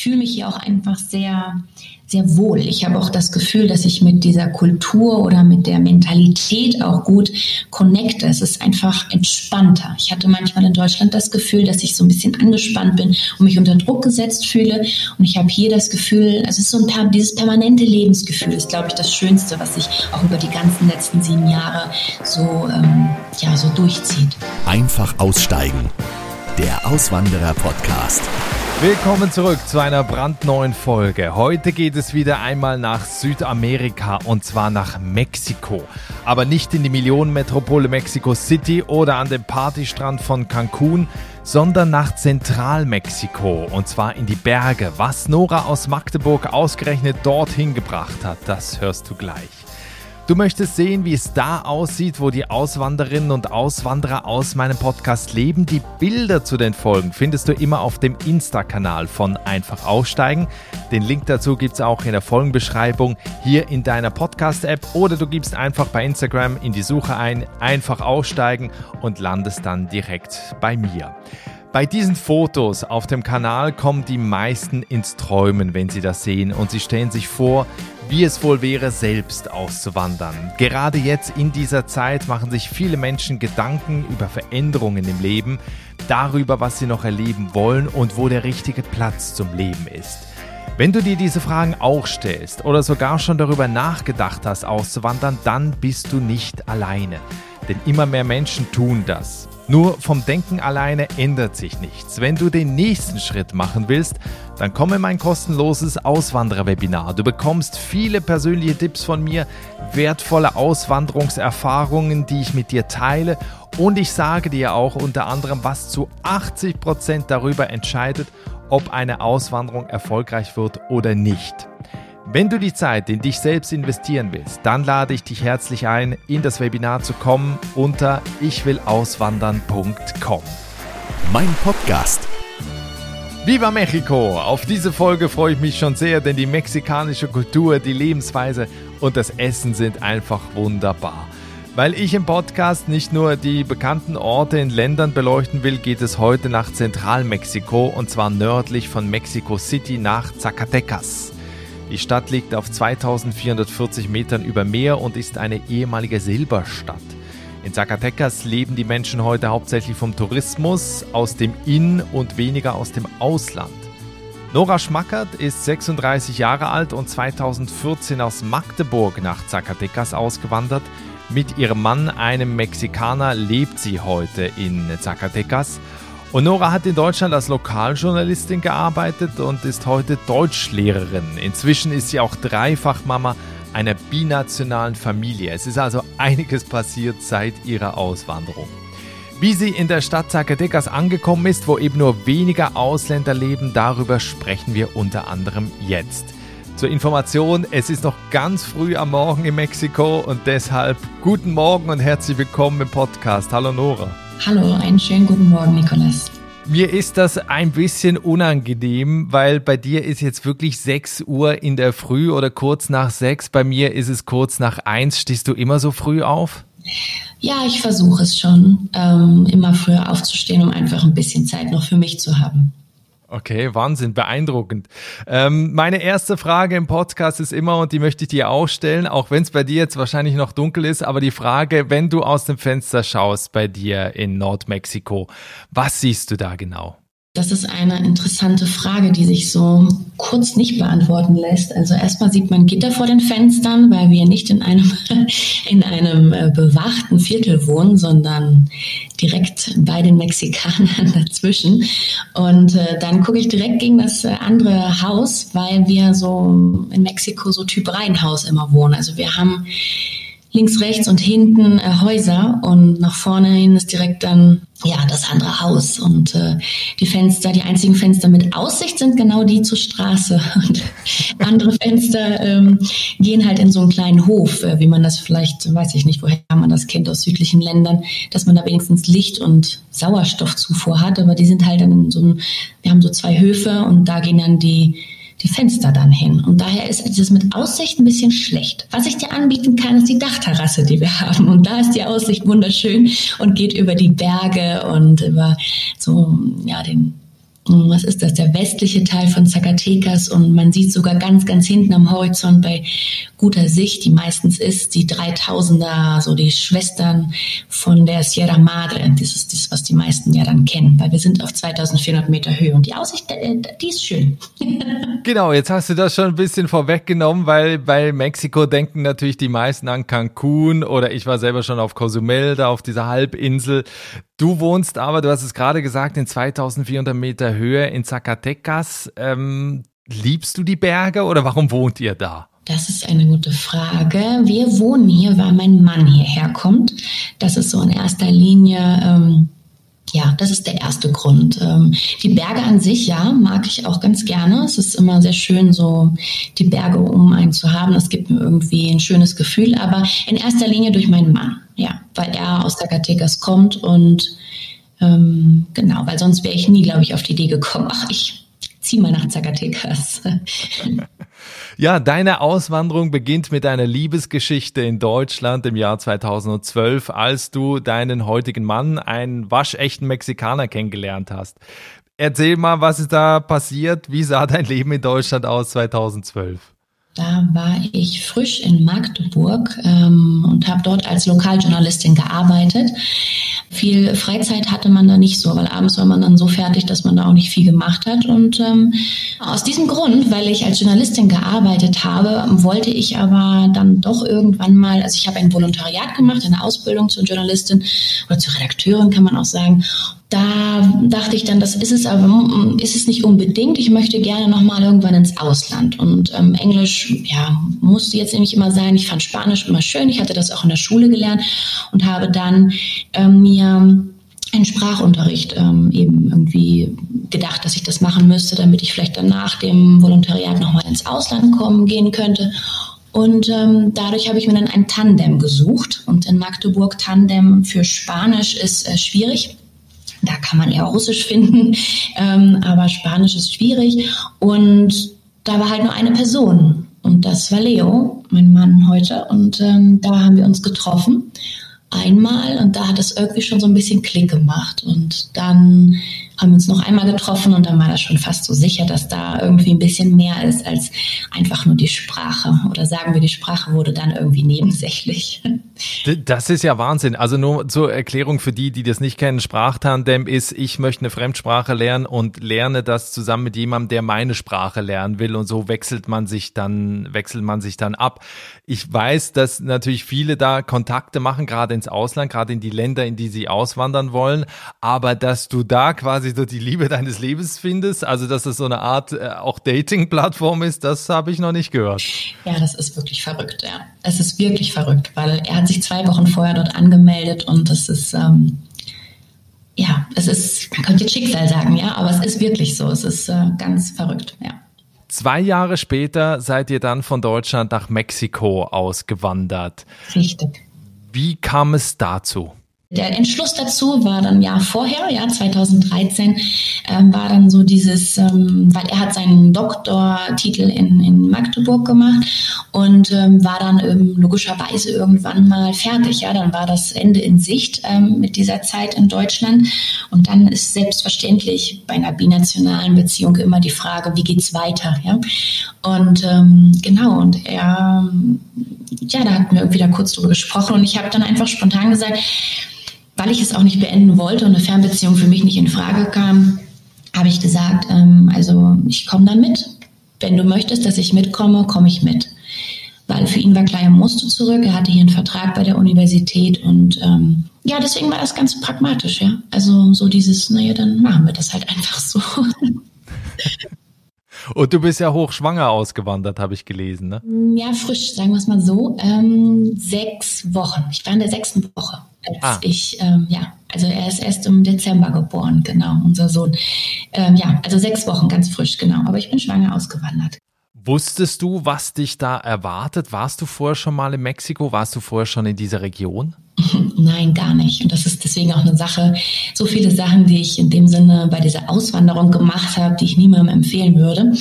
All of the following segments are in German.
ich fühle mich hier auch einfach sehr, sehr wohl. Ich habe auch das Gefühl, dass ich mit dieser Kultur oder mit der Mentalität auch gut connecte. Es ist einfach entspannter. Ich hatte manchmal in Deutschland das Gefühl, dass ich so ein bisschen angespannt bin und mich unter Druck gesetzt fühle. Und ich habe hier das Gefühl, also es ist so ein dieses permanente Lebensgefühl ist, glaube ich, das Schönste, was sich auch über die ganzen letzten sieben Jahre so, ähm, ja, so durchzieht. Einfach aussteigen. Der Auswanderer-Podcast. Willkommen zurück zu einer brandneuen Folge. Heute geht es wieder einmal nach Südamerika und zwar nach Mexiko. Aber nicht in die Millionenmetropole Mexico City oder an den Partystrand von Cancun, sondern nach Zentralmexiko und zwar in die Berge. Was Nora aus Magdeburg ausgerechnet dorthin gebracht hat, das hörst du gleich. Du möchtest sehen, wie es da aussieht, wo die Auswanderinnen und Auswanderer aus meinem Podcast leben. Die Bilder zu den Folgen findest du immer auf dem Insta-Kanal von Einfach Aussteigen. Den Link dazu gibt es auch in der Folgenbeschreibung hier in deiner Podcast-App oder du gibst einfach bei Instagram in die Suche ein, einfach aussteigen und landest dann direkt bei mir. Bei diesen Fotos auf dem Kanal kommen die meisten ins Träumen, wenn sie das sehen und sie stellen sich vor, wie es wohl wäre, selbst auszuwandern. Gerade jetzt in dieser Zeit machen sich viele Menschen Gedanken über Veränderungen im Leben, darüber, was sie noch erleben wollen und wo der richtige Platz zum Leben ist. Wenn du dir diese Fragen auch stellst oder sogar schon darüber nachgedacht hast, auszuwandern, dann bist du nicht alleine. Denn immer mehr Menschen tun das. Nur vom Denken alleine ändert sich nichts. Wenn du den nächsten Schritt machen willst, dann komm in mein kostenloses Auswandererwebinar. Du bekommst viele persönliche Tipps von mir, wertvolle Auswanderungserfahrungen, die ich mit dir teile und ich sage dir auch unter anderem, was zu 80 Prozent darüber entscheidet, ob eine Auswanderung erfolgreich wird oder nicht. Wenn du die Zeit in dich selbst investieren willst, dann lade ich dich herzlich ein, in das Webinar zu kommen unter ichwillauswandern.com. Mein Podcast. Viva Mexico! Auf diese Folge freue ich mich schon sehr, denn die mexikanische Kultur, die Lebensweise und das Essen sind einfach wunderbar. Weil ich im Podcast nicht nur die bekannten Orte in Ländern beleuchten will, geht es heute nach Zentralmexiko und zwar nördlich von Mexico City nach Zacatecas. Die Stadt liegt auf 2440 Metern über Meer und ist eine ehemalige Silberstadt. In Zacatecas leben die Menschen heute hauptsächlich vom Tourismus, aus dem In- und weniger aus dem Ausland. Nora Schmackert ist 36 Jahre alt und 2014 aus Magdeburg nach Zacatecas ausgewandert. Mit ihrem Mann, einem Mexikaner, lebt sie heute in Zacatecas und Nora hat in Deutschland als Lokaljournalistin gearbeitet und ist heute Deutschlehrerin. Inzwischen ist sie auch Dreifachmama einer binationalen Familie. Es ist also einiges passiert seit ihrer Auswanderung. Wie sie in der Stadt Zacatecas angekommen ist, wo eben nur weniger Ausländer leben, darüber sprechen wir unter anderem jetzt. Zur Information, es ist noch ganz früh am Morgen in Mexiko und deshalb guten Morgen und herzlich willkommen im Podcast. Hallo Nora. Hallo, einen schönen guten Morgen, Nikolas. Mir ist das ein bisschen unangenehm, weil bei dir ist jetzt wirklich 6 Uhr in der Früh oder kurz nach 6. Bei mir ist es kurz nach 1. Stehst du immer so früh auf? Ja, ich versuche es schon, ähm, immer früher aufzustehen, um einfach ein bisschen Zeit noch für mich zu haben. Okay, Wahnsinn, beeindruckend. Ähm, meine erste Frage im Podcast ist immer, und die möchte ich dir auch stellen, auch wenn es bei dir jetzt wahrscheinlich noch dunkel ist, aber die Frage, wenn du aus dem Fenster schaust bei dir in Nordmexiko, was siehst du da genau? Das ist eine interessante Frage, die sich so kurz nicht beantworten lässt. Also erstmal sieht man Gitter vor den Fenstern, weil wir nicht in einem, in einem äh, bewachten Viertel wohnen, sondern direkt bei den Mexikanern dazwischen. Und äh, dann gucke ich direkt gegen das äh, andere Haus, weil wir so in Mexiko so Typ Reihenhaus immer wohnen. Also wir haben links, rechts und hinten äh, Häuser und nach vorne hin ist direkt dann ja das andere Haus. Und äh, die Fenster, die einzigen Fenster mit Aussicht sind genau die zur Straße. Und andere Fenster ähm, gehen halt in so einen kleinen Hof, äh, wie man das vielleicht, weiß ich nicht, woher man das kennt aus südlichen Ländern, dass man da wenigstens Licht und Sauerstoffzufuhr hat, aber die sind halt dann in so einem, wir haben so zwei Höfe und da gehen dann die die Fenster dann hin. Und daher ist es mit Aussicht ein bisschen schlecht. Was ich dir anbieten kann, ist die Dachterrasse, die wir haben. Und da ist die Aussicht wunderschön und geht über die Berge und über so, ja, den, was ist das, der westliche Teil von Zacatecas und man sieht sogar ganz, ganz hinten am Horizont bei guter Sicht, die meistens ist, die 3000er, so die Schwestern von der Sierra Madre. Das ist das, was die meisten ja dann kennen, weil wir sind auf 2400 Meter Höhe und die Aussicht, äh, die ist schön. genau, jetzt hast du das schon ein bisschen vorweggenommen, weil bei Mexiko denken natürlich die meisten an Cancun oder ich war selber schon auf Cozumel, da auf dieser Halbinsel. Du wohnst aber, du hast es gerade gesagt, in 2400 Meter Höhe in Zacatecas. Ähm, liebst du die Berge oder warum wohnt ihr da? Das ist eine gute Frage. Wir wohnen hier, weil mein Mann hierher kommt. Das ist so in erster Linie, ähm, ja, das ist der erste Grund. Ähm, die Berge an sich, ja, mag ich auch ganz gerne. Es ist immer sehr schön, so die Berge um einen zu haben. Das gibt mir irgendwie ein schönes Gefühl, aber in erster Linie durch meinen Mann ja, weil er aus Zacatecas kommt und ähm, genau, weil sonst wäre ich nie, glaube ich, auf die Idee gekommen, ach, ich ziehe mal nach Zacatecas. Ja, deine Auswanderung beginnt mit einer Liebesgeschichte in Deutschland im Jahr 2012, als du deinen heutigen Mann, einen waschechten Mexikaner, kennengelernt hast. Erzähl mal, was ist da passiert? Wie sah dein Leben in Deutschland aus 2012? Da war ich frisch in Magdeburg ähm, und habe dort als Lokaljournalistin gearbeitet. Viel Freizeit hatte man da nicht so, weil abends war man dann so fertig, dass man da auch nicht viel gemacht hat. Und ähm, aus diesem Grund, weil ich als Journalistin gearbeitet habe, wollte ich aber dann doch irgendwann mal, also ich habe ein Volontariat gemacht, eine Ausbildung zur Journalistin oder zur Redakteurin kann man auch sagen da dachte ich dann, das ist es aber ist es nicht unbedingt. Ich möchte gerne noch mal irgendwann ins Ausland und ähm, Englisch ja musste jetzt nämlich immer sein. Ich fand Spanisch immer schön. Ich hatte das auch in der Schule gelernt und habe dann ähm, mir einen Sprachunterricht ähm, eben irgendwie gedacht, dass ich das machen müsste, damit ich vielleicht dann nach dem Volontariat noch mal ins Ausland kommen gehen könnte. Und ähm, dadurch habe ich mir dann ein Tandem gesucht. Und in Magdeburg Tandem für Spanisch ist äh, schwierig. Da kann man eher Russisch finden, ähm, aber Spanisch ist schwierig. Und da war halt nur eine Person. Und das war Leo, mein Mann heute. Und ähm, da haben wir uns getroffen. Einmal. Und da hat es irgendwie schon so ein bisschen Klick gemacht. Und dann haben uns noch einmal getroffen und dann war das schon fast so sicher, dass da irgendwie ein bisschen mehr ist als einfach nur die Sprache. Oder sagen wir, die Sprache wurde dann irgendwie nebensächlich. Das ist ja Wahnsinn. Also nur zur Erklärung für die, die das nicht kennen, Sprachtandem ist, ich möchte eine Fremdsprache lernen und lerne das zusammen mit jemandem, der meine Sprache lernen will und so wechselt man sich dann, wechselt man sich dann ab. Ich weiß, dass natürlich viele da Kontakte machen, gerade ins Ausland, gerade in die Länder, in die sie auswandern wollen, aber dass du da quasi quasi so die Liebe deines Lebens findest, also dass es so eine Art äh, auch Dating-Plattform ist, das habe ich noch nicht gehört. Ja, das ist wirklich verrückt, ja. Es ist wirklich verrückt, weil er hat sich zwei Wochen vorher dort angemeldet und das ist, ähm, ja, es ist, man könnte jetzt Schicksal sagen, ja, aber es ist wirklich so, es ist äh, ganz verrückt, ja. Zwei Jahre später seid ihr dann von Deutschland nach Mexiko ausgewandert. Richtig. Wie kam es dazu? Der Entschluss dazu war dann ja vorher, ja 2013, ähm, war dann so dieses, ähm, weil er hat seinen Doktortitel in, in Magdeburg gemacht und ähm, war dann ähm, logischerweise irgendwann mal fertig. Ja, dann war das Ende in Sicht ähm, mit dieser Zeit in Deutschland und dann ist selbstverständlich bei einer binationalen Beziehung immer die Frage, wie geht's weiter? Ja, und ähm, genau und er, ja, da hatten wir irgendwie da kurz drüber gesprochen und ich habe dann einfach spontan gesagt weil ich es auch nicht beenden wollte und eine Fernbeziehung für mich nicht in Frage kam, habe ich gesagt, ähm, also ich komme dann mit. Wenn du möchtest, dass ich mitkomme, komme ich mit. Weil für ihn war klar, er musste zurück, er hatte hier einen Vertrag bei der Universität und ähm, ja, deswegen war das ganz pragmatisch, ja. Also so dieses, naja, dann machen wir das halt einfach so. Und du bist ja hochschwanger ausgewandert, habe ich gelesen, ne? Ja, frisch, sagen wir es mal so. Ähm, sechs Wochen. Ich war in der sechsten Woche, als ah. ich, ähm, ja, also er ist erst im Dezember geboren, genau, unser Sohn. Ähm, ja, also sechs Wochen, ganz frisch, genau. Aber ich bin schwanger ausgewandert. Wusstest du, was dich da erwartet? Warst du vorher schon mal in Mexiko? Warst du vorher schon in dieser Region? Nein, gar nicht. Und das ist deswegen auch eine Sache, so viele Sachen, die ich in dem Sinne bei dieser Auswanderung gemacht habe, die ich niemandem empfehlen würde.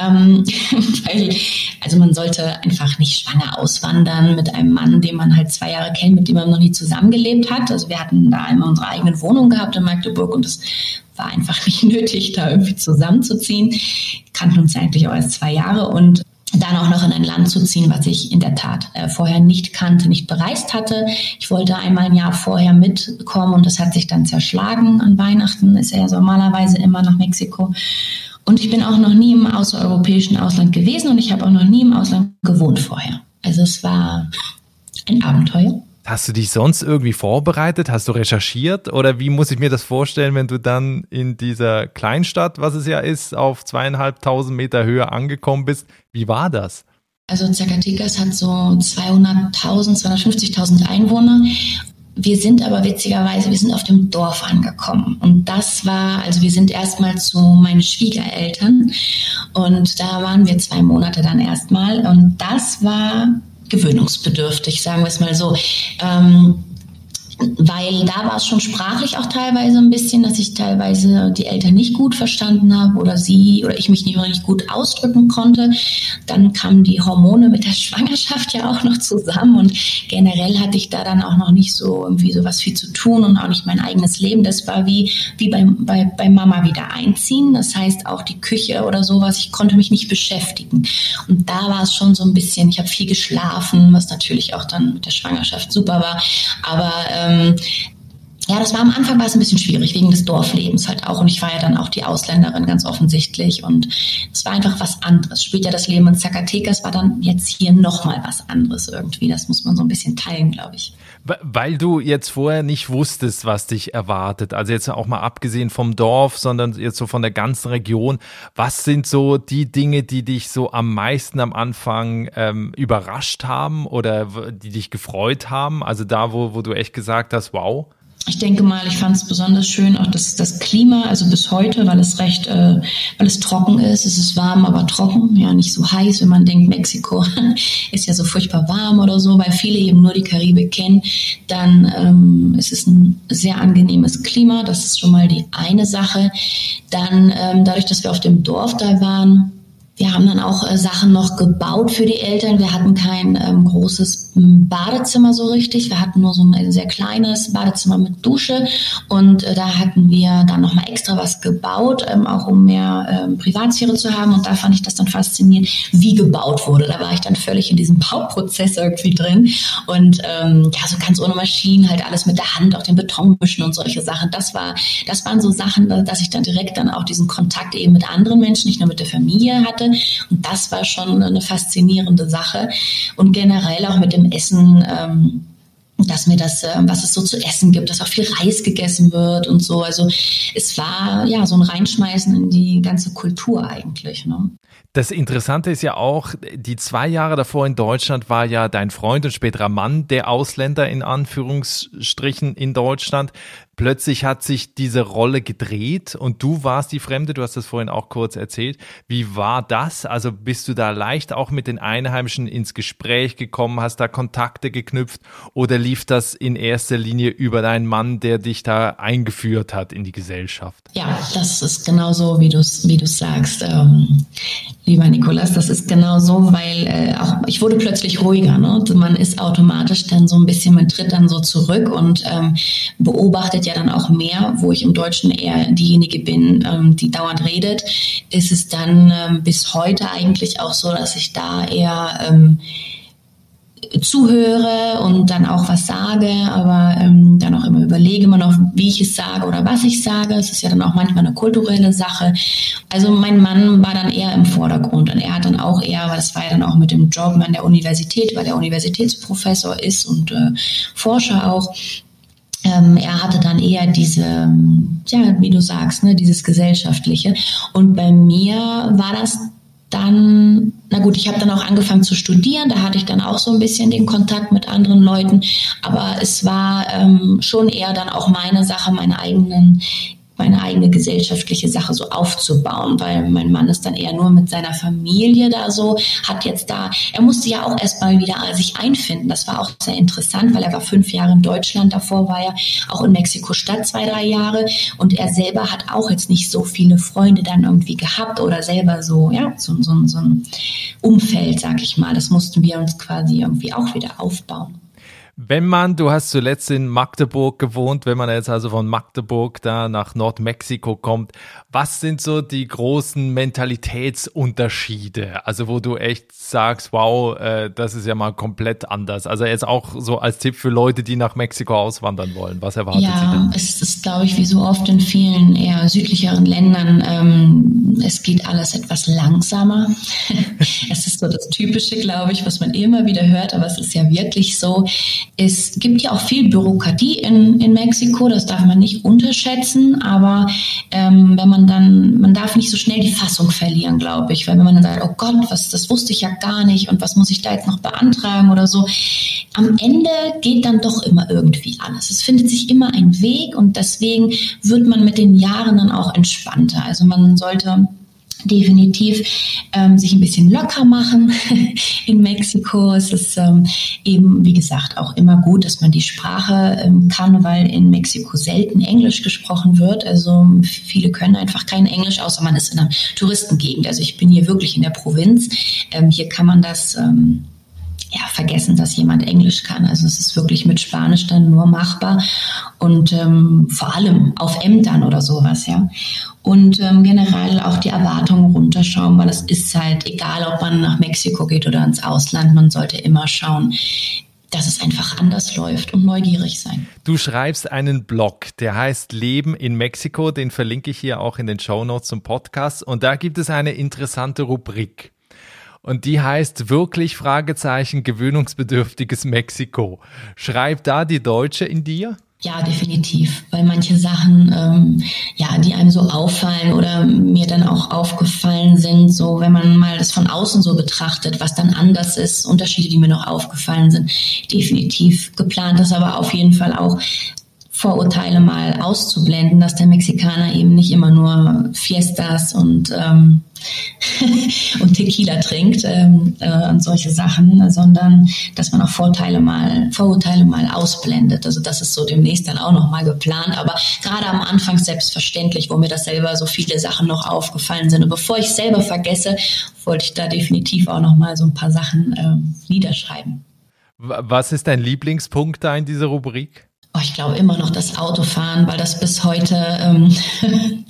Ähm, weil, also man sollte einfach nicht schwanger auswandern mit einem Mann, den man halt zwei Jahre kennt, mit dem man noch nie zusammengelebt hat. Also wir hatten da einmal unsere eigene Wohnung gehabt in Magdeburg und es war einfach nicht nötig, da irgendwie zusammenzuziehen. Kannten uns eigentlich auch erst zwei Jahre und dann auch noch in ein Land zu ziehen, was ich in der Tat äh, vorher nicht kannte, nicht bereist hatte. Ich wollte einmal ein Jahr vorher mitkommen und das hat sich dann zerschlagen. An Weihnachten ist er normalerweise immer nach Mexiko. Und ich bin auch noch nie im außereuropäischen Ausland gewesen und ich habe auch noch nie im Ausland gewohnt vorher. Also es war ein Abenteuer. Hast du dich sonst irgendwie vorbereitet? Hast du recherchiert? Oder wie muss ich mir das vorstellen, wenn du dann in dieser Kleinstadt, was es ja ist, auf zweieinhalbtausend Meter Höhe angekommen bist? Wie war das? Also Zacatecas hat so 200.000, 250.000 Einwohner. Wir sind aber witzigerweise, wir sind auf dem Dorf angekommen. Und das war, also wir sind erstmal zu meinen Schwiegereltern. Und da waren wir zwei Monate dann erstmal. Und das war gewöhnungsbedürftig, sagen wir es mal so. Ähm, weil da war es schon sprachlich auch teilweise ein bisschen, dass ich teilweise die Eltern nicht gut verstanden habe oder sie oder ich mich nicht richtig gut ausdrücken konnte. Dann kamen die Hormone mit der Schwangerschaft ja auch noch zusammen und generell hatte ich da dann auch noch nicht so irgendwie so was viel zu tun und auch nicht mein eigenes Leben. Das war wie, wie bei, bei, bei Mama wieder einziehen. Das heißt auch die Küche oder sowas. Ich konnte mich nicht beschäftigen. Und da war es schon so ein bisschen, ich habe viel geschlafen, was natürlich auch dann mit der Schwangerschaft super war. Aber ähm, ja, das war am Anfang war es ein bisschen schwierig, wegen des Dorflebens halt auch. Und ich war ja dann auch die Ausländerin ganz offensichtlich. Und es war einfach was anderes. Später das Leben in Zacatecas war dann jetzt hier nochmal was anderes irgendwie. Das muss man so ein bisschen teilen, glaube ich. Weil du jetzt vorher nicht wusstest, was dich erwartet. Also jetzt auch mal abgesehen vom Dorf, sondern jetzt so von der ganzen Region. Was sind so die Dinge, die dich so am meisten am Anfang ähm, überrascht haben oder die dich gefreut haben? Also da, wo, wo du echt gesagt hast, wow ich denke mal, ich fand es besonders schön, auch das, das Klima, also bis heute, weil es recht, äh, weil es trocken ist. Es ist warm, aber trocken, ja, nicht so heiß, wenn man denkt, Mexiko ist ja so furchtbar warm oder so, weil viele eben nur die Karibik kennen. Dann ähm, ist es ein sehr angenehmes Klima, das ist schon mal die eine Sache. Dann ähm, dadurch, dass wir auf dem Dorf da waren, wir haben dann auch äh, Sachen noch gebaut für die Eltern. Wir hatten kein ähm, großes Badezimmer so richtig. Wir hatten nur so ein sehr kleines Badezimmer mit Dusche und äh, da hatten wir dann nochmal extra was gebaut, ähm, auch um mehr ähm, Privatsphäre zu haben. Und da fand ich das dann faszinierend, wie gebaut wurde. Da war ich dann völlig in diesem Bauprozess irgendwie drin und ähm, ja, so ganz ohne Maschinen, halt alles mit der Hand, auch den Beton mischen und solche Sachen. Das war, das waren so Sachen, dass ich dann direkt dann auch diesen Kontakt eben mit anderen Menschen, nicht nur mit der Familie hatte. Und das war schon eine faszinierende Sache. Und generell auch mit dem Essen. Ähm, dass mir das, äh, was es so zu essen gibt, dass auch viel Reis gegessen wird und so. Also es war ja so ein Reinschmeißen in die ganze Kultur eigentlich. Ne? Das Interessante ist ja auch, die zwei Jahre davor in Deutschland war ja dein Freund und späterer Mann der Ausländer in Anführungsstrichen in Deutschland plötzlich hat sich diese Rolle gedreht und du warst die Fremde, du hast das vorhin auch kurz erzählt. Wie war das? Also bist du da leicht auch mit den Einheimischen ins Gespräch gekommen, hast da Kontakte geknüpft oder lief das in erster Linie über deinen Mann, der dich da eingeführt hat in die Gesellschaft? Ja, das ist genau so, wie du es wie sagst, ähm, lieber Nikolas. Das ist genau so, weil äh, auch ich wurde plötzlich ruhiger. Ne? Man ist automatisch dann so ein bisschen, man tritt dann so zurück und ähm, beobachtet ja dann auch mehr, wo ich im Deutschen eher diejenige bin, ähm, die dauernd redet, ist es dann ähm, bis heute eigentlich auch so, dass ich da eher ähm, zuhöre und dann auch was sage, aber ähm, dann auch immer überlege immer noch, wie ich es sage oder was ich sage. Es ist ja dann auch manchmal eine kulturelle Sache. Also mein Mann war dann eher im Vordergrund und er hat dann auch eher, weil das war ja dann auch mit dem Job an der Universität, weil er Universitätsprofessor ist und äh, Forscher auch, ähm, er hatte dann eher diese, ja, wie du sagst, ne, dieses gesellschaftliche. Und bei mir war das dann, na gut, ich habe dann auch angefangen zu studieren, da hatte ich dann auch so ein bisschen den Kontakt mit anderen Leuten, aber es war ähm, schon eher dann auch meine Sache, meine eigenen meine eigene gesellschaftliche Sache so aufzubauen, weil mein Mann ist dann eher nur mit seiner Familie da so, hat jetzt da, er musste ja auch erstmal wieder sich einfinden. Das war auch sehr interessant, weil er war fünf Jahre in Deutschland, davor war er auch in Mexiko-Stadt zwei, drei Jahre und er selber hat auch jetzt nicht so viele Freunde dann irgendwie gehabt oder selber so, ja, so, so, so ein Umfeld, sag ich mal. Das mussten wir uns quasi irgendwie auch wieder aufbauen. Wenn man, du hast zuletzt in Magdeburg gewohnt, wenn man jetzt also von Magdeburg da nach Nordmexiko kommt, was sind so die großen Mentalitätsunterschiede? Also wo du echt sagst, wow, äh, das ist ja mal komplett anders. Also jetzt auch so als Tipp für Leute, die nach Mexiko auswandern wollen. Was erwartet ja, sie denn? Es ist, glaube ich, wie so oft in vielen eher südlicheren Ländern, ähm, es geht alles etwas langsamer. es ist so das Typische, glaube ich, was man immer wieder hört, aber es ist ja wirklich so. Es gibt ja auch viel Bürokratie in, in Mexiko, das darf man nicht unterschätzen, aber ähm, wenn man man darf nicht so schnell die Fassung verlieren, glaube ich, weil wenn man dann sagt, oh Gott, was, das wusste ich ja gar nicht und was muss ich da jetzt noch beantragen oder so, am Ende geht dann doch immer irgendwie alles. Es findet sich immer ein Weg und deswegen wird man mit den Jahren dann auch entspannter. Also man sollte definitiv ähm, sich ein bisschen locker machen in Mexiko. Es ist ähm, eben, wie gesagt, auch immer gut, dass man die Sprache ähm, kann, weil in Mexiko selten Englisch gesprochen wird. Also viele können einfach kein Englisch, außer man ist in einer Touristengegend. Also ich bin hier wirklich in der Provinz. Ähm, hier kann man das ähm, ja, vergessen, dass jemand Englisch kann. Also es ist wirklich mit Spanisch dann nur machbar und ähm, vor allem auf Ämtern oder sowas, ja. Und ähm, generell auch die Erwartungen runterschauen, weil es ist halt egal, ob man nach Mexiko geht oder ins Ausland, man sollte immer schauen, dass es einfach anders läuft und neugierig sein. Du schreibst einen Blog, der heißt Leben in Mexiko, den verlinke ich hier auch in den Show Notes zum Podcast und da gibt es eine interessante Rubrik. Und die heißt wirklich Fragezeichen gewöhnungsbedürftiges Mexiko. Schreibt da die Deutsche in dir? Ja, definitiv, weil manche Sachen, ähm, ja, die einem so auffallen oder mir dann auch aufgefallen sind, so wenn man mal das von außen so betrachtet, was dann anders ist, Unterschiede, die mir noch aufgefallen sind, definitiv geplant. Ist, aber auf jeden Fall auch Vorurteile mal auszublenden, dass der Mexikaner eben nicht immer nur Fiestas und ähm, und Tequila trinkt ähm, äh, und solche Sachen, sondern dass man auch Vorteile mal, Vorurteile mal ausblendet. Also das ist so demnächst dann auch noch mal geplant. Aber gerade am Anfang selbstverständlich, wo mir das selber so viele Sachen noch aufgefallen sind. Und bevor ich selber vergesse, wollte ich da definitiv auch noch mal so ein paar Sachen ähm, niederschreiben. Was ist dein Lieblingspunkt da in dieser Rubrik? Oh, ich glaube immer noch das Autofahren, weil das bis heute ähm,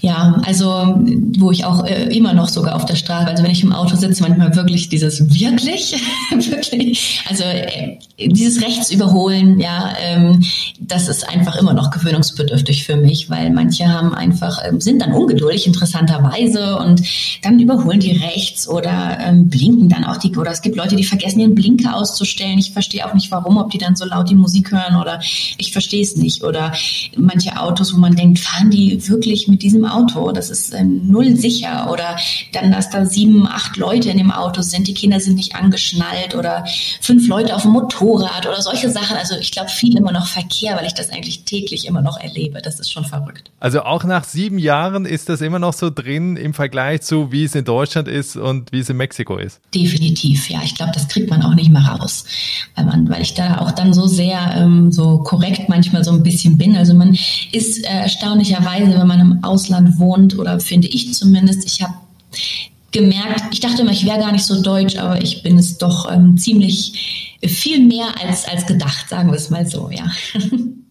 Ja, also wo ich auch äh, immer noch sogar auf der Straße, also wenn ich im Auto sitze, manchmal wirklich dieses wirklich, wirklich, also äh, dieses Rechtsüberholen, ja, ähm, das ist einfach immer noch gewöhnungsbedürftig für mich, weil manche haben einfach ähm, sind dann ungeduldig interessanterweise und dann überholen die rechts oder ähm, blinken dann auch die oder es gibt Leute, die vergessen ihren Blinker auszustellen. Ich verstehe auch nicht, warum, ob die dann so laut die Musik hören oder ich verstehe es nicht oder manche Autos, wo man denkt, fahren die wirklich mit diesem Auto, das ist äh, null sicher. Oder dann, dass da sieben, acht Leute in dem Auto sind, die Kinder sind nicht angeschnallt oder fünf Leute auf dem Motorrad oder solche Sachen. Also ich glaube, viel immer noch Verkehr, weil ich das eigentlich täglich immer noch erlebe. Das ist schon verrückt. Also auch nach sieben Jahren ist das immer noch so drin im Vergleich zu, wie es in Deutschland ist und wie es in Mexiko ist. Definitiv, ja. Ich glaube, das kriegt man auch nicht mehr raus, weil man, weil ich da auch dann so sehr ähm, so korrekt manchmal so ein bisschen bin. Also man ist äh, erstaunlicherweise, wenn man im Ausland Deutschland wohnt oder finde ich zumindest. Ich habe gemerkt, ich dachte immer, ich wäre gar nicht so deutsch, aber ich bin es doch ähm, ziemlich viel mehr als, als gedacht, sagen wir es mal so, ja.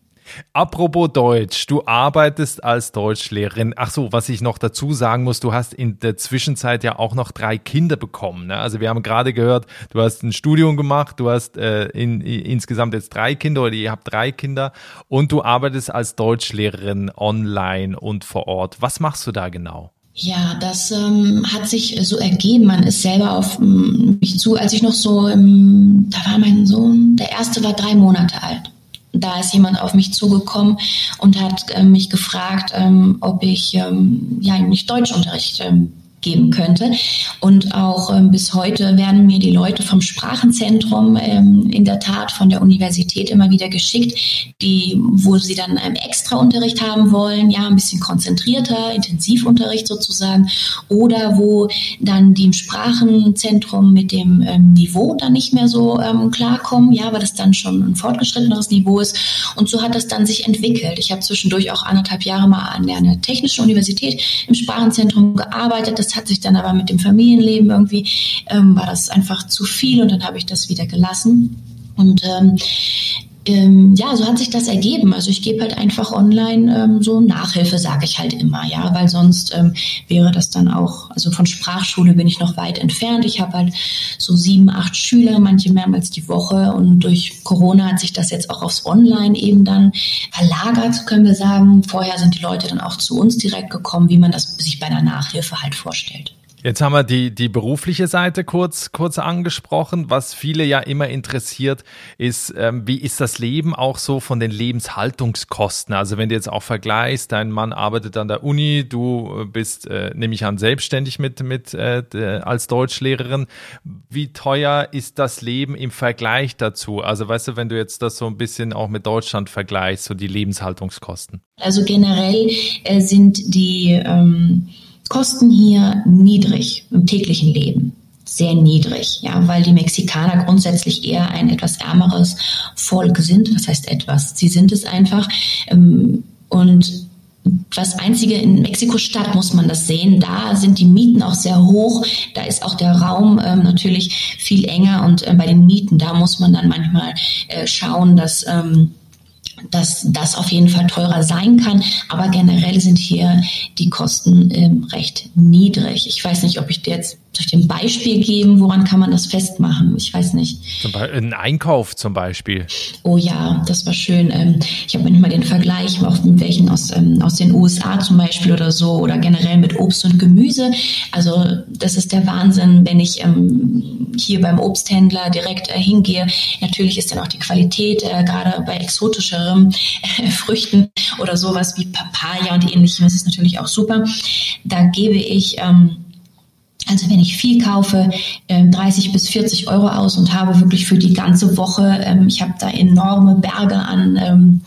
Apropos Deutsch, du arbeitest als Deutschlehrerin. Ach so, was ich noch dazu sagen muss, du hast in der Zwischenzeit ja auch noch drei Kinder bekommen. Ne? Also wir haben gerade gehört, du hast ein Studium gemacht, du hast äh, in, insgesamt jetzt drei Kinder oder ihr habt drei Kinder und du arbeitest als Deutschlehrerin online und vor Ort. Was machst du da genau? Ja, das ähm, hat sich so ergeben. Man ist selber auf ähm, mich zu, als ich noch so, ähm, da war mein Sohn, der erste war drei Monate alt da ist jemand auf mich zugekommen und hat äh, mich gefragt, ähm, ob ich ähm, ja nicht Deutschunterricht ähm, geben könnte. Und auch ähm, bis heute werden mir die Leute vom Sprachenzentrum ähm, in der Tat von der Universität immer wieder geschickt, die, wo sie dann einen extra Unterricht haben wollen, ja, ein bisschen konzentrierter, Intensivunterricht sozusagen, oder wo dann die im Sprachenzentrum mit dem ähm, Niveau dann nicht mehr so ähm, klarkommen, ja, weil das dann schon ein fortgeschritteneres Niveau ist. Und so hat das dann sich entwickelt. Ich habe zwischendurch auch anderthalb Jahre mal an der, an der Technischen Universität im Sprachenzentrum gearbeitet. Das hat sich dann aber mit dem Familienleben irgendwie, ähm, war das einfach zu viel und dann habe ich das wieder gelassen. Und ähm, ähm, ja, so hat sich das ergeben. Also ich gebe halt einfach online ähm, so Nachhilfe, sage ich halt immer, ja, weil sonst ähm, wäre das dann auch, also von Sprachschule bin ich noch weit entfernt. Ich habe halt so sieben, acht Schüler, manche mehrmals die Woche und durch Corona hat sich das jetzt auch aufs Online eben dann verlagert, können wir sagen. Vorher sind die Leute dann auch zu uns direkt gekommen, wie man das sich bei einer Nachhilfe halt vorstellt. Jetzt haben wir die, die berufliche Seite kurz, kurz angesprochen. Was viele ja immer interessiert, ist, ähm, wie ist das Leben auch so von den Lebenshaltungskosten? Also wenn du jetzt auch vergleichst, dein Mann arbeitet an der Uni, du bist, äh, nehme ich an, selbstständig mit, mit äh, als Deutschlehrerin. Wie teuer ist das Leben im Vergleich dazu? Also weißt du, wenn du jetzt das so ein bisschen auch mit Deutschland vergleichst, so die Lebenshaltungskosten. Also generell äh, sind die ähm Kosten hier niedrig im täglichen Leben. Sehr niedrig, ja, weil die Mexikaner grundsätzlich eher ein etwas ärmeres Volk sind. Was heißt etwas? Sie sind es einfach. Ähm, und das Einzige in Mexiko-Stadt muss man das sehen. Da sind die Mieten auch sehr hoch. Da ist auch der Raum ähm, natürlich viel enger. Und äh, bei den Mieten, da muss man dann manchmal äh, schauen, dass ähm, dass das auf jeden Fall teurer sein kann. Aber generell sind hier die Kosten ähm, recht niedrig. Ich weiß nicht, ob ich dir jetzt durch ein Beispiel geben, woran kann man das festmachen? Ich weiß nicht. Zum Beispiel ein Einkauf zum Beispiel. Oh ja, das war schön. Ähm, ich habe manchmal den Vergleich auch mit welchen aus, ähm, aus den USA zum Beispiel oder so oder generell mit Obst und Gemüse. Also das ist der Wahnsinn, wenn ich ähm, hier beim Obsthändler direkt äh, hingehe. Natürlich ist dann auch die Qualität, äh, gerade bei exotischeren äh, Früchten oder sowas wie Papaya und ähnlichem, das ist natürlich auch super. Da gebe ich ähm, also wenn ich viel kaufe, 30 ähm, bis 40 Euro aus und habe wirklich für die ganze Woche, ähm, ich habe da enorme Berge an, ähm,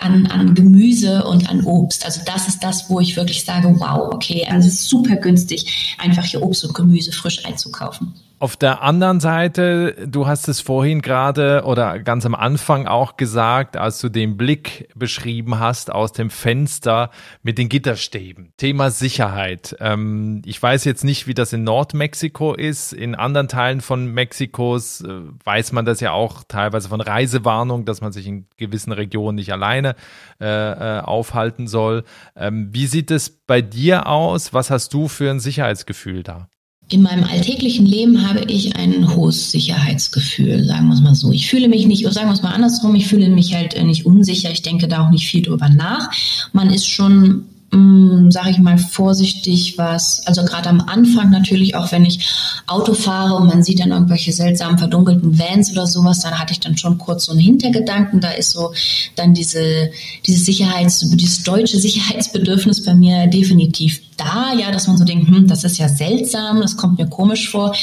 an, an Gemüse und an Obst. Also das ist das, wo ich wirklich sage, wow, okay, also es ist super günstig, einfach hier Obst und Gemüse frisch einzukaufen. Auf der anderen Seite, du hast es vorhin gerade oder ganz am Anfang auch gesagt, als du den Blick beschrieben hast aus dem Fenster mit den Gitterstäben. Thema Sicherheit. Ähm, ich weiß jetzt nicht, wie das in Nordmexiko ist. In anderen Teilen von Mexikos äh, weiß man das ja auch teilweise von Reisewarnung, dass man sich in gewissen Regionen nicht alleine äh, äh, aufhalten soll. Ähm, wie sieht es bei dir aus? Was hast du für ein Sicherheitsgefühl da? In meinem alltäglichen Leben habe ich ein hohes Sicherheitsgefühl, sagen wir es mal so. Ich fühle mich nicht, sagen wir es mal andersrum, ich fühle mich halt äh, nicht unsicher, ich denke da auch nicht viel drüber nach. Man ist schon sage ich mal, vorsichtig was, also gerade am Anfang natürlich, auch wenn ich Auto fahre und man sieht dann irgendwelche seltsamen verdunkelten Vans oder sowas, dann hatte ich dann schon kurz so einen Hintergedanken. Da ist so dann diese, dieses Sicherheits, dieses deutsche Sicherheitsbedürfnis bei mir definitiv da, ja, dass man so denkt, hm, das ist ja seltsam, das kommt mir komisch vor.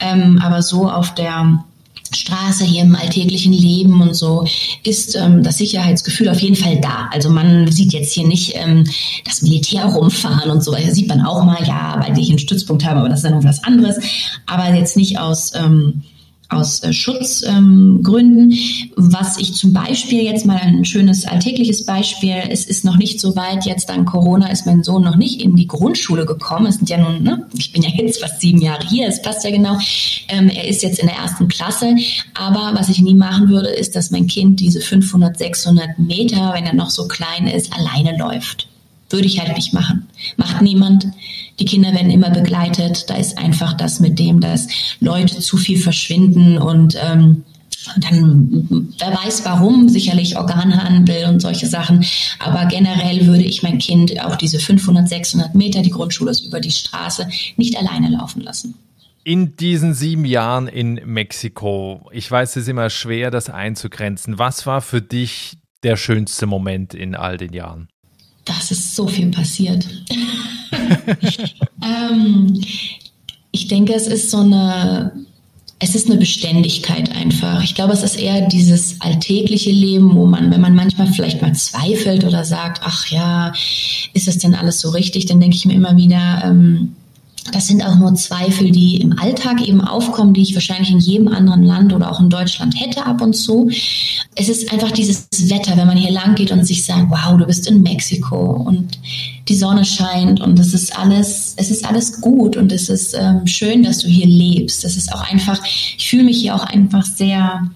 Ähm, aber so auf der Straße hier im alltäglichen Leben und so ist ähm, das Sicherheitsgefühl auf jeden Fall da. Also man sieht jetzt hier nicht ähm, das Militär rumfahren und so. Das sieht man auch mal, ja, weil ich einen Stützpunkt habe, aber das ist dann noch was anderes. Aber jetzt nicht aus ähm, aus äh, Schutzgründen. Ähm, was ich zum Beispiel jetzt mal ein schönes alltägliches Beispiel, es ist noch nicht so weit, jetzt an Corona ist mein Sohn noch nicht in die Grundschule gekommen. Es sind ja nun, ne, ich bin ja jetzt fast sieben Jahre hier, es passt ja genau. Ähm, er ist jetzt in der ersten Klasse, aber was ich nie machen würde, ist, dass mein Kind diese 500, 600 Meter, wenn er noch so klein ist, alleine läuft. Würde ich halt nicht machen. Macht niemand. Die Kinder werden immer begleitet. Da ist einfach das mit dem, dass Leute zu viel verschwinden und ähm, dann, wer weiß warum, sicherlich Organhandel und solche Sachen. Aber generell würde ich mein Kind auch diese 500, 600 Meter, die Grundschule ist über die Straße, nicht alleine laufen lassen. In diesen sieben Jahren in Mexiko, ich weiß, es ist immer schwer, das einzugrenzen. Was war für dich der schönste Moment in all den Jahren? Das ist so viel passiert. ähm, ich denke, es ist so eine es ist eine Beständigkeit einfach. Ich glaube, es ist eher dieses alltägliche Leben, wo man, wenn man manchmal vielleicht mal zweifelt oder sagt, ach ja, ist das denn alles so richtig, dann denke ich mir immer wieder, ähm, das sind auch nur Zweifel, die im Alltag eben aufkommen, die ich wahrscheinlich in jedem anderen Land oder auch in Deutschland hätte ab und zu. Es ist einfach dieses Wetter, wenn man hier lang geht und sich sagt, wow, du bist in Mexiko und die Sonne scheint und es ist alles, es ist alles gut und es ist ähm, schön, dass du hier lebst. Es ist auch einfach, ich fühle mich hier auch einfach sehr,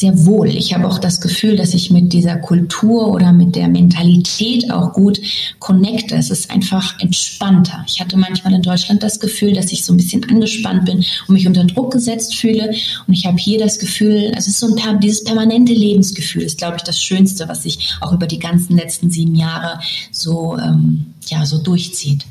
sehr wohl. Ich habe auch das Gefühl, dass ich mit dieser Kultur oder mit der Mentalität auch gut connecte. Es ist einfach entspannter. Ich hatte manchmal in Deutschland das Gefühl, dass ich so ein bisschen angespannt bin und mich unter Druck gesetzt fühle. Und ich habe hier das Gefühl, also es ist so ein dieses permanente Lebensgefühl ist, glaube ich, das Schönste, was sich auch über die ganzen letzten sieben Jahre so, ähm, ja, so durchzieht.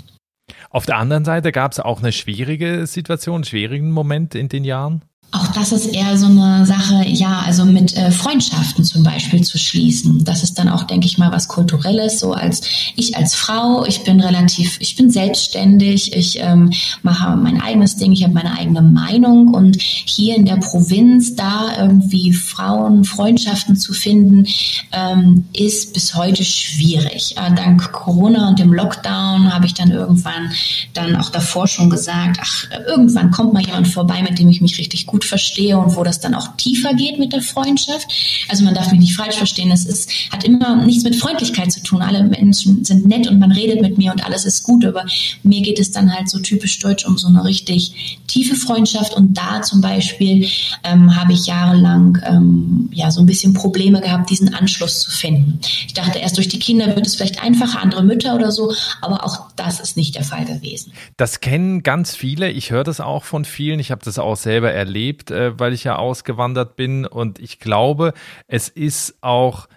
Auf der anderen Seite gab es auch eine schwierige Situation, einen schwierigen Moment in den Jahren? Auch das ist eher so eine Sache, ja, also mit äh, Freundschaften zum Beispiel zu schließen. Das ist dann auch, denke ich mal, was Kulturelles. So als ich als Frau, ich bin relativ, ich bin selbstständig, ich ähm, mache mein eigenes Ding, ich habe meine eigene Meinung und hier in der Provinz da irgendwie Frauen, Freundschaften zu finden, ähm, ist bis heute schwierig. Äh, dank Corona und dem Lockdown habe ich dann irgendwann dann auch davor schon gesagt, ach, irgendwann kommt mal jemand vorbei, mit dem ich mich richtig gut gut verstehe und wo das dann auch tiefer geht mit der Freundschaft. Also man darf mich nicht falsch verstehen. Es ist, hat immer nichts mit Freundlichkeit zu tun. Alle Menschen sind nett und man redet mit mir und alles ist gut. Aber mir geht es dann halt so typisch deutsch um so eine richtig tiefe Freundschaft. Und da zum Beispiel ähm, habe ich jahrelang ähm, ja so ein bisschen Probleme gehabt, diesen Anschluss zu finden. Ich dachte erst durch die Kinder wird es vielleicht einfacher, andere Mütter oder so, aber auch das ist nicht der Fall gewesen. Das kennen ganz viele. Ich höre das auch von vielen. Ich habe das auch selber erlebt erlebt, äh, weil ich ja ausgewandert bin. Und ich glaube, es ist auch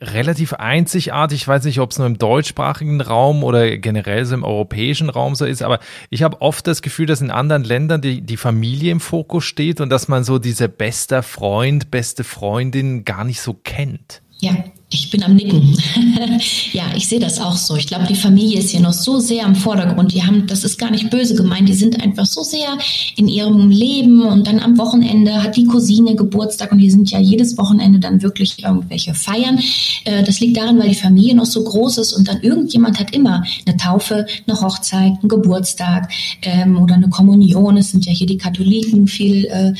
relativ einzigartig. Ich weiß nicht, ob es nur im deutschsprachigen Raum oder generell so im europäischen Raum so ist, aber ich habe oft das Gefühl, dass in anderen Ländern die, die Familie im Fokus steht und dass man so diese bester Freund, beste Freundin gar nicht so kennt. Ja, ich bin am Nicken. ja, ich sehe das auch so. Ich glaube, die Familie ist hier noch so sehr im Vordergrund. Die haben, das ist gar nicht böse gemeint. Die sind einfach so sehr in ihrem Leben und dann am Wochenende hat die Cousine Geburtstag und die sind ja jedes Wochenende dann wirklich irgendwelche Feiern. Äh, das liegt daran, weil die Familie noch so groß ist und dann irgendjemand hat immer eine Taufe, eine Hochzeit, einen Geburtstag ähm, oder eine Kommunion. Es sind ja hier die Katholiken viel äh,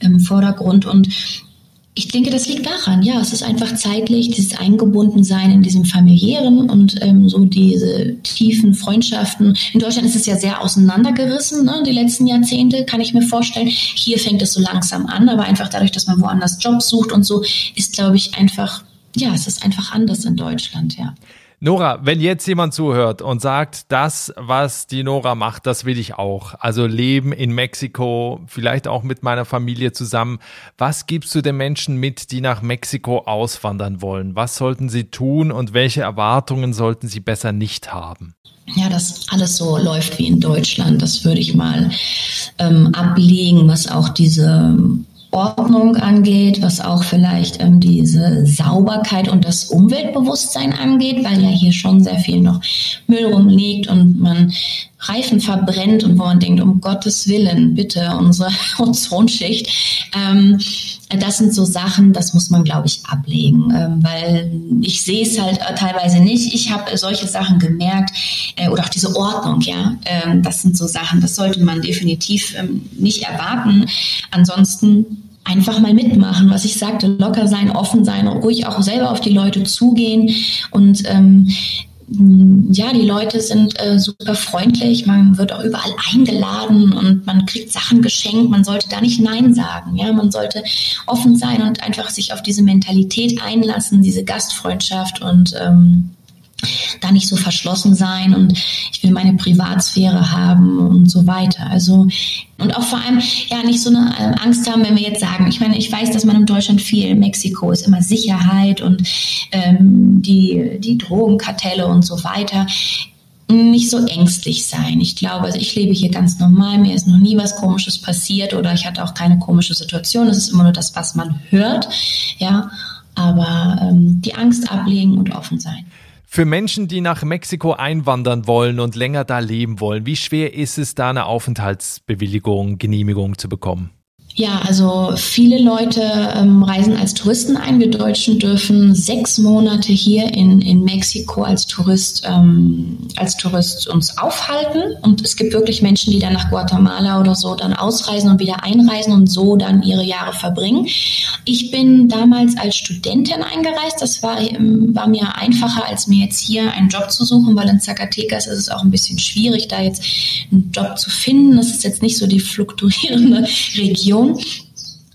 im Vordergrund und ich denke, das liegt daran, ja, es ist einfach zeitlich, dieses Eingebundensein in diesem familiären und ähm, so diese tiefen Freundschaften. In Deutschland ist es ja sehr auseinandergerissen, ne, die letzten Jahrzehnte, kann ich mir vorstellen. Hier fängt es so langsam an, aber einfach dadurch, dass man woanders Jobs sucht und so, ist, glaube ich, einfach, ja, es ist einfach anders in Deutschland, ja. Nora, wenn jetzt jemand zuhört und sagt, das, was die Nora macht, das will ich auch. Also leben in Mexiko, vielleicht auch mit meiner Familie zusammen. Was gibst du den Menschen mit, die nach Mexiko auswandern wollen? Was sollten sie tun und welche Erwartungen sollten sie besser nicht haben? ja, dass alles so läuft wie in Deutschland. Das würde ich mal ähm, ablegen, was auch diese Ordnung angeht, was auch vielleicht ähm, diese Sauberkeit und das Umweltbewusstsein angeht, weil ja hier schon sehr viel noch Müll rumliegt und man Reifen verbrennt und wo man denkt, um Gottes Willen, bitte unsere Ozonschicht. Ähm, das sind so Sachen, das muss man, glaube ich, ablegen, ähm, weil ich sehe es halt äh, teilweise nicht. Ich habe solche Sachen gemerkt äh, oder auch diese Ordnung, ja, ähm, das sind so Sachen, das sollte man definitiv ähm, nicht erwarten. Ansonsten einfach mal mitmachen, was ich sagte, locker sein, offen sein, ruhig auch selber auf die Leute zugehen und ähm, ja, die Leute sind äh, super freundlich, man wird auch überall eingeladen und man kriegt Sachen geschenkt, man sollte da nicht Nein sagen, ja, man sollte offen sein und einfach sich auf diese Mentalität einlassen, diese Gastfreundschaft und ähm, da nicht so verschlossen sein und ich will meine Privatsphäre haben und so weiter. Also und auch vor allem ja nicht so eine äh, Angst haben, wenn wir jetzt sagen, ich meine, ich weiß, dass man in Deutschland viel, Mexiko ist immer Sicherheit und ähm, die, die Drogenkartelle und so weiter nicht so ängstlich sein. Ich glaube, also ich lebe hier ganz normal, mir ist noch nie was Komisches passiert oder ich hatte auch keine komische Situation. Es ist immer nur das, was man hört, ja. Aber ähm, die Angst ablegen und offen sein. Für Menschen, die nach Mexiko einwandern wollen und länger da leben wollen, wie schwer ist es, da eine Aufenthaltsbewilligung, Genehmigung zu bekommen? Ja, also viele Leute ähm, reisen als Touristen ein. Wir Deutschen dürfen sechs Monate hier in, in Mexiko als Tourist, ähm, als Tourist uns aufhalten. Und es gibt wirklich Menschen, die dann nach Guatemala oder so dann ausreisen und wieder einreisen und so dann ihre Jahre verbringen. Ich bin damals als Studentin eingereist. Das war, ähm, war mir einfacher, als mir jetzt hier einen Job zu suchen, weil in Zacatecas ist es auch ein bisschen schwierig, da jetzt einen Job zu finden. Das ist jetzt nicht so die fluktuierende Region.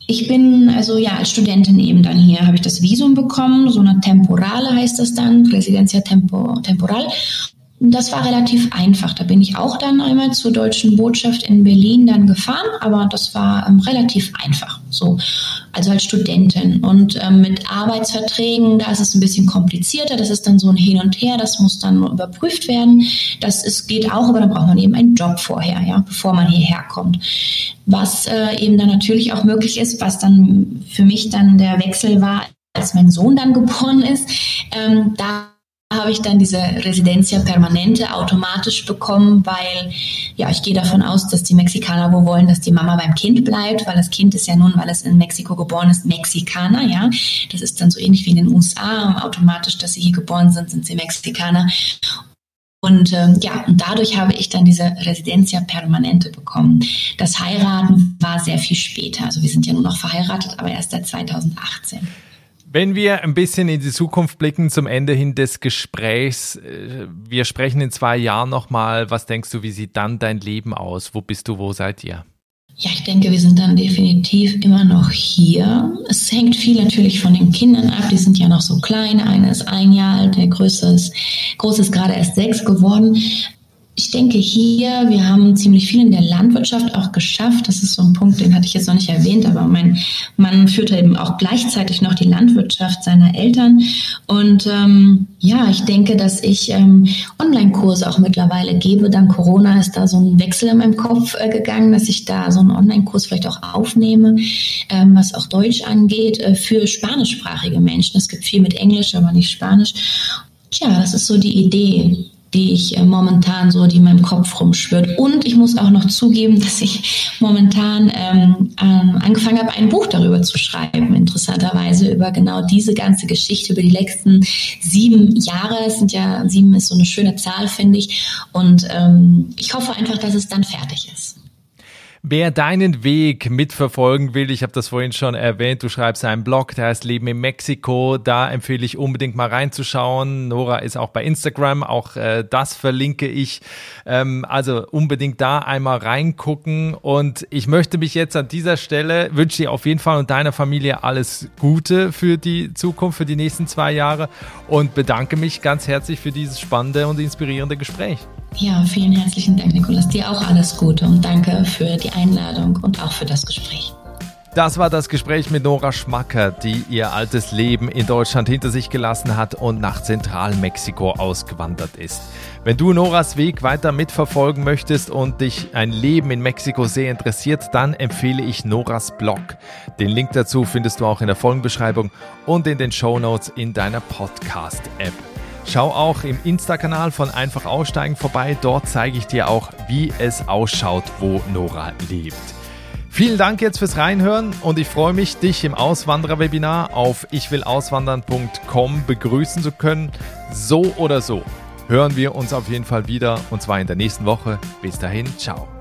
Ich bin also ja als Studentin eben dann hier, habe ich das Visum bekommen, so eine Temporale heißt das dann, Residencia Tempo, Temporal. Das war relativ einfach. Da bin ich auch dann einmal zur deutschen Botschaft in Berlin dann gefahren, aber das war ähm, relativ einfach. So, also als Studentin. Und ähm, mit Arbeitsverträgen, da ist es ein bisschen komplizierter. Das ist dann so ein Hin und Her. Das muss dann überprüft werden. Das ist, geht auch, aber dann braucht man eben einen Job vorher, ja, bevor man hierher kommt. Was äh, eben dann natürlich auch möglich ist, was dann für mich dann der Wechsel war, als mein Sohn dann geboren ist. Ähm, da habe ich dann diese Residencia Permanente automatisch bekommen, weil ja, ich gehe davon aus, dass die Mexikaner wohl wollen, dass die Mama beim Kind bleibt, weil das Kind ist ja nun, weil es in Mexiko geboren ist, Mexikaner, ja. Das ist dann so ähnlich wie in den USA, automatisch, dass sie hier geboren sind, sind sie Mexikaner. Und ähm, ja, und dadurch habe ich dann diese Residencia Permanente bekommen. Das Heiraten war sehr viel später. Also wir sind ja nur noch verheiratet, aber erst seit 2018. Wenn wir ein bisschen in die Zukunft blicken zum Ende hin des Gesprächs, äh, wir sprechen in zwei Jahren nochmal, was denkst du, wie sieht dann dein Leben aus? Wo bist du, wo seid ihr? Ja, ich denke, wir sind dann definitiv immer noch hier. Es hängt viel natürlich von den Kindern ab. Die sind ja noch so klein. Einer ist ein Jahr alt, der größte ist, groß ist gerade erst sechs geworden. Ich denke hier, wir haben ziemlich viel in der Landwirtschaft auch geschafft. Das ist so ein Punkt, den hatte ich jetzt noch nicht erwähnt, aber mein Mann führte eben auch gleichzeitig noch die Landwirtschaft seiner Eltern. Und ähm, ja, ich denke, dass ich ähm, Online-Kurse auch mittlerweile gebe. Dank Corona ist da so ein Wechsel in meinem Kopf äh, gegangen, dass ich da so einen Online-Kurs vielleicht auch aufnehme, ähm, was auch Deutsch angeht, äh, für spanischsprachige Menschen. Es gibt viel mit Englisch, aber nicht Spanisch. Tja, das ist so die Idee die ich äh, momentan so, die in meinem Kopf rumschwirrt. Und ich muss auch noch zugeben, dass ich momentan ähm, ähm, angefangen habe, ein Buch darüber zu schreiben, interessanterweise über genau diese ganze Geschichte, über die letzten sieben Jahre. Es sind ja, sieben ist so eine schöne Zahl, finde ich. Und ähm, ich hoffe einfach, dass es dann fertig ist. Wer deinen Weg mitverfolgen will, ich habe das vorhin schon erwähnt, du schreibst einen Blog, der heißt Leben in Mexiko. Da empfehle ich unbedingt mal reinzuschauen. Nora ist auch bei Instagram, auch äh, das verlinke ich. Ähm, also unbedingt da einmal reingucken. Und ich möchte mich jetzt an dieser Stelle, wünsche dir auf jeden Fall und deiner Familie alles Gute für die Zukunft, für die nächsten zwei Jahre und bedanke mich ganz herzlich für dieses spannende und inspirierende Gespräch. Ja, vielen herzlichen Dank, Nikolas. Dir auch alles Gute und danke für die Einladung und auch für das Gespräch. Das war das Gespräch mit Nora Schmacker, die ihr altes Leben in Deutschland hinter sich gelassen hat und nach Zentralmexiko ausgewandert ist. Wenn du Noras Weg weiter mitverfolgen möchtest und dich ein Leben in Mexiko sehr interessiert, dann empfehle ich Noras Blog. Den Link dazu findest du auch in der Folgenbeschreibung und in den Show Notes in deiner Podcast-App. Schau auch im Insta-Kanal von Einfach Aussteigen vorbei. Dort zeige ich dir auch, wie es ausschaut, wo Nora lebt. Vielen Dank jetzt fürs Reinhören und ich freue mich, dich im Auswanderer-Webinar auf ichwillauswandern.com begrüßen zu können. So oder so hören wir uns auf jeden Fall wieder und zwar in der nächsten Woche. Bis dahin, ciao.